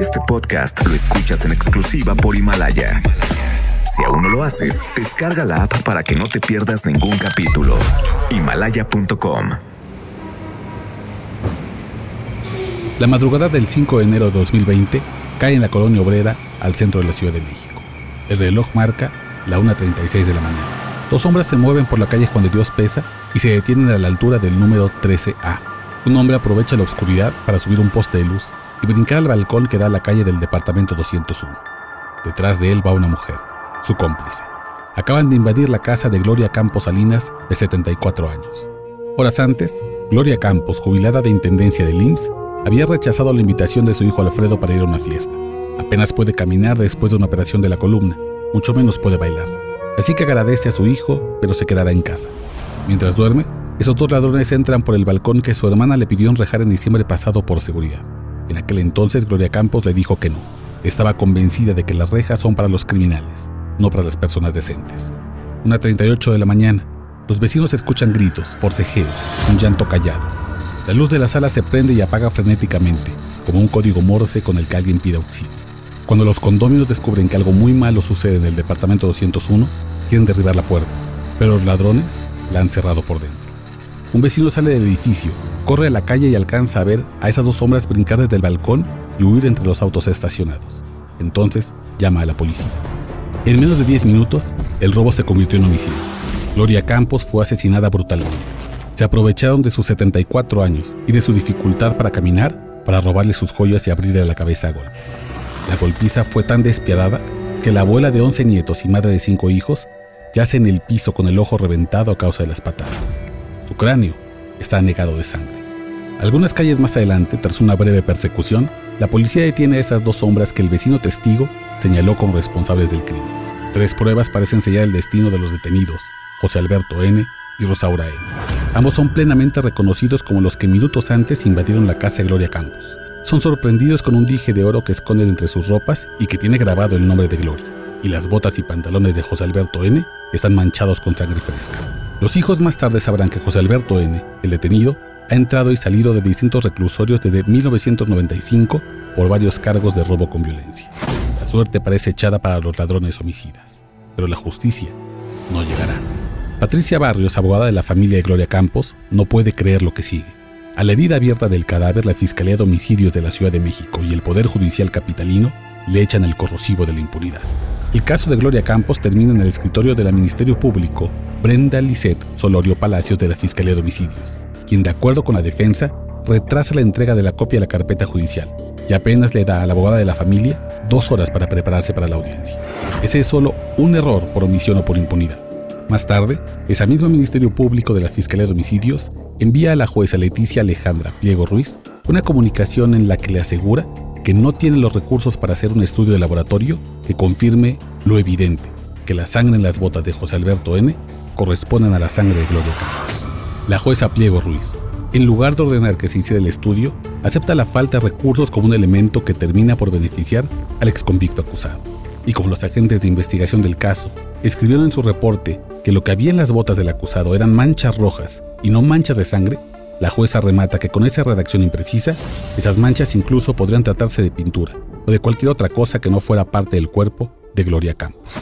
Este podcast lo escuchas en exclusiva por Himalaya. Si aún no lo haces, descarga la app para que no te pierdas ningún capítulo. Himalaya.com La madrugada del 5 de enero de 2020 cae en la colonia obrera al centro de la Ciudad de México. El reloj marca la 1.36 de la mañana. Dos hombres se mueven por la calle Juan de Dios Pesa y se detienen a la altura del número 13A. Un hombre aprovecha la oscuridad para subir un poste de luz y brincar al balcón que da a la calle del departamento 201. Detrás de él va una mujer, su cómplice. Acaban de invadir la casa de Gloria Campos Salinas, de 74 años. Horas antes, Gloria Campos, jubilada de Intendencia del IMSS, había rechazado la invitación de su hijo Alfredo para ir a una fiesta. Apenas puede caminar después de una operación de la columna, mucho menos puede bailar. Así que agradece a su hijo, pero se quedará en casa. Mientras duerme, esos dos ladrones entran por el balcón que su hermana le pidió enrejar en diciembre pasado por seguridad. En aquel entonces Gloria Campos le dijo que no. Estaba convencida de que las rejas son para los criminales, no para las personas decentes. Una 38 de la mañana, los vecinos escuchan gritos, forcejeos, un llanto callado. La luz de la sala se prende y apaga frenéticamente, como un código morse con el que alguien pide auxilio. Cuando los condóminos descubren que algo muy malo sucede en el departamento 201, quieren derribar la puerta, pero los ladrones la han cerrado por dentro. Un vecino sale del edificio, corre a la calle y alcanza a ver a esas dos sombras brincar desde el balcón y huir entre los autos estacionados. Entonces llama a la policía. En menos de 10 minutos, el robo se convirtió en homicidio. Gloria Campos fue asesinada brutalmente se aprovecharon de sus 74 años y de su dificultad para caminar para robarle sus joyas y abrirle la cabeza a golpes. La golpiza fue tan despiadada que la abuela de 11 nietos y madre de 5 hijos yace en el piso con el ojo reventado a causa de las patadas. Su está anegado de sangre. Algunas calles más adelante, tras una breve persecución, la policía detiene a esas dos sombras que el vecino testigo señaló como responsables del crimen. Tres pruebas parecen sellar el destino de los detenidos, José Alberto N., y Rosaura E. Ambos son plenamente reconocidos como los que minutos antes invadieron la casa de Gloria Campos. Son sorprendidos con un dije de oro que esconden entre sus ropas y que tiene grabado el nombre de Gloria. Y las botas y pantalones de José Alberto N. están manchados con sangre fresca. Los hijos más tarde sabrán que José Alberto N., el detenido, ha entrado y salido de distintos reclusorios desde 1995 por varios cargos de robo con violencia. La suerte parece echada para los ladrones homicidas, pero la justicia no llegará. Patricia Barrios, abogada de la familia de Gloria Campos, no puede creer lo que sigue. A la herida abierta del cadáver, la Fiscalía de Homicidios de la Ciudad de México y el Poder Judicial Capitalino le echan el corrosivo de la impunidad. El caso de Gloria Campos termina en el escritorio del Ministerio Público Brenda Lisset Solorio Palacios de la Fiscalía de Homicidios, quien de acuerdo con la defensa retrasa la entrega de la copia de la carpeta judicial y apenas le da a la abogada de la familia dos horas para prepararse para la audiencia. Ese es solo un error por omisión o por impunidad. Más tarde, ese mismo Ministerio Público de la Fiscalía de Homicidios envía a la jueza Leticia Alejandra Pliego Ruiz una comunicación en la que le asegura que no tiene los recursos para hacer un estudio de laboratorio que confirme lo evidente, que la sangre en las botas de José Alberto N. corresponden a la sangre de Gloria Campos. La jueza Pliego Ruiz, en lugar de ordenar que se hiciera el estudio, acepta la falta de recursos como un elemento que termina por beneficiar al exconvicto acusado. Y como los agentes de investigación del caso escribieron en su reporte que lo que había en las botas del acusado eran manchas rojas y no manchas de sangre, la jueza remata que con esa redacción imprecisa, esas manchas incluso podrían tratarse de pintura o de cualquier otra cosa que no fuera parte del cuerpo de Gloria Campos.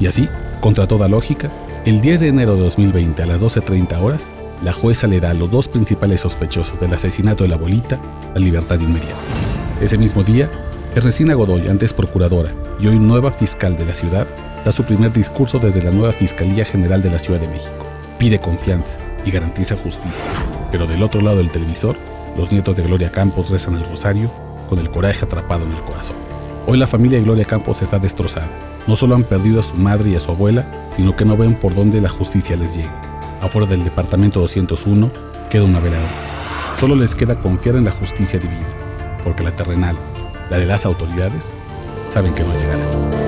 Y así, contra toda lógica, el 10 de enero de 2020 a las 12.30 horas, la jueza le da a los dos principales sospechosos del asesinato de la abuelita la libertad inmediata. Ese mismo día, Ernestina Godoy, antes procuradora y hoy nueva fiscal de la ciudad, da su primer discurso desde la nueva Fiscalía General de la Ciudad de México. Pide confianza y garantiza justicia. Pero del otro lado del televisor, los nietos de Gloria Campos rezan el rosario con el coraje atrapado en el corazón. Hoy la familia de Gloria Campos está destrozada. No solo han perdido a su madre y a su abuela, sino que no ven por dónde la justicia les llegue. Afuera del departamento 201 queda una veladora. Solo les queda confiar en la justicia divina, porque la terrenal, la de las autoridades, saben que no llegará.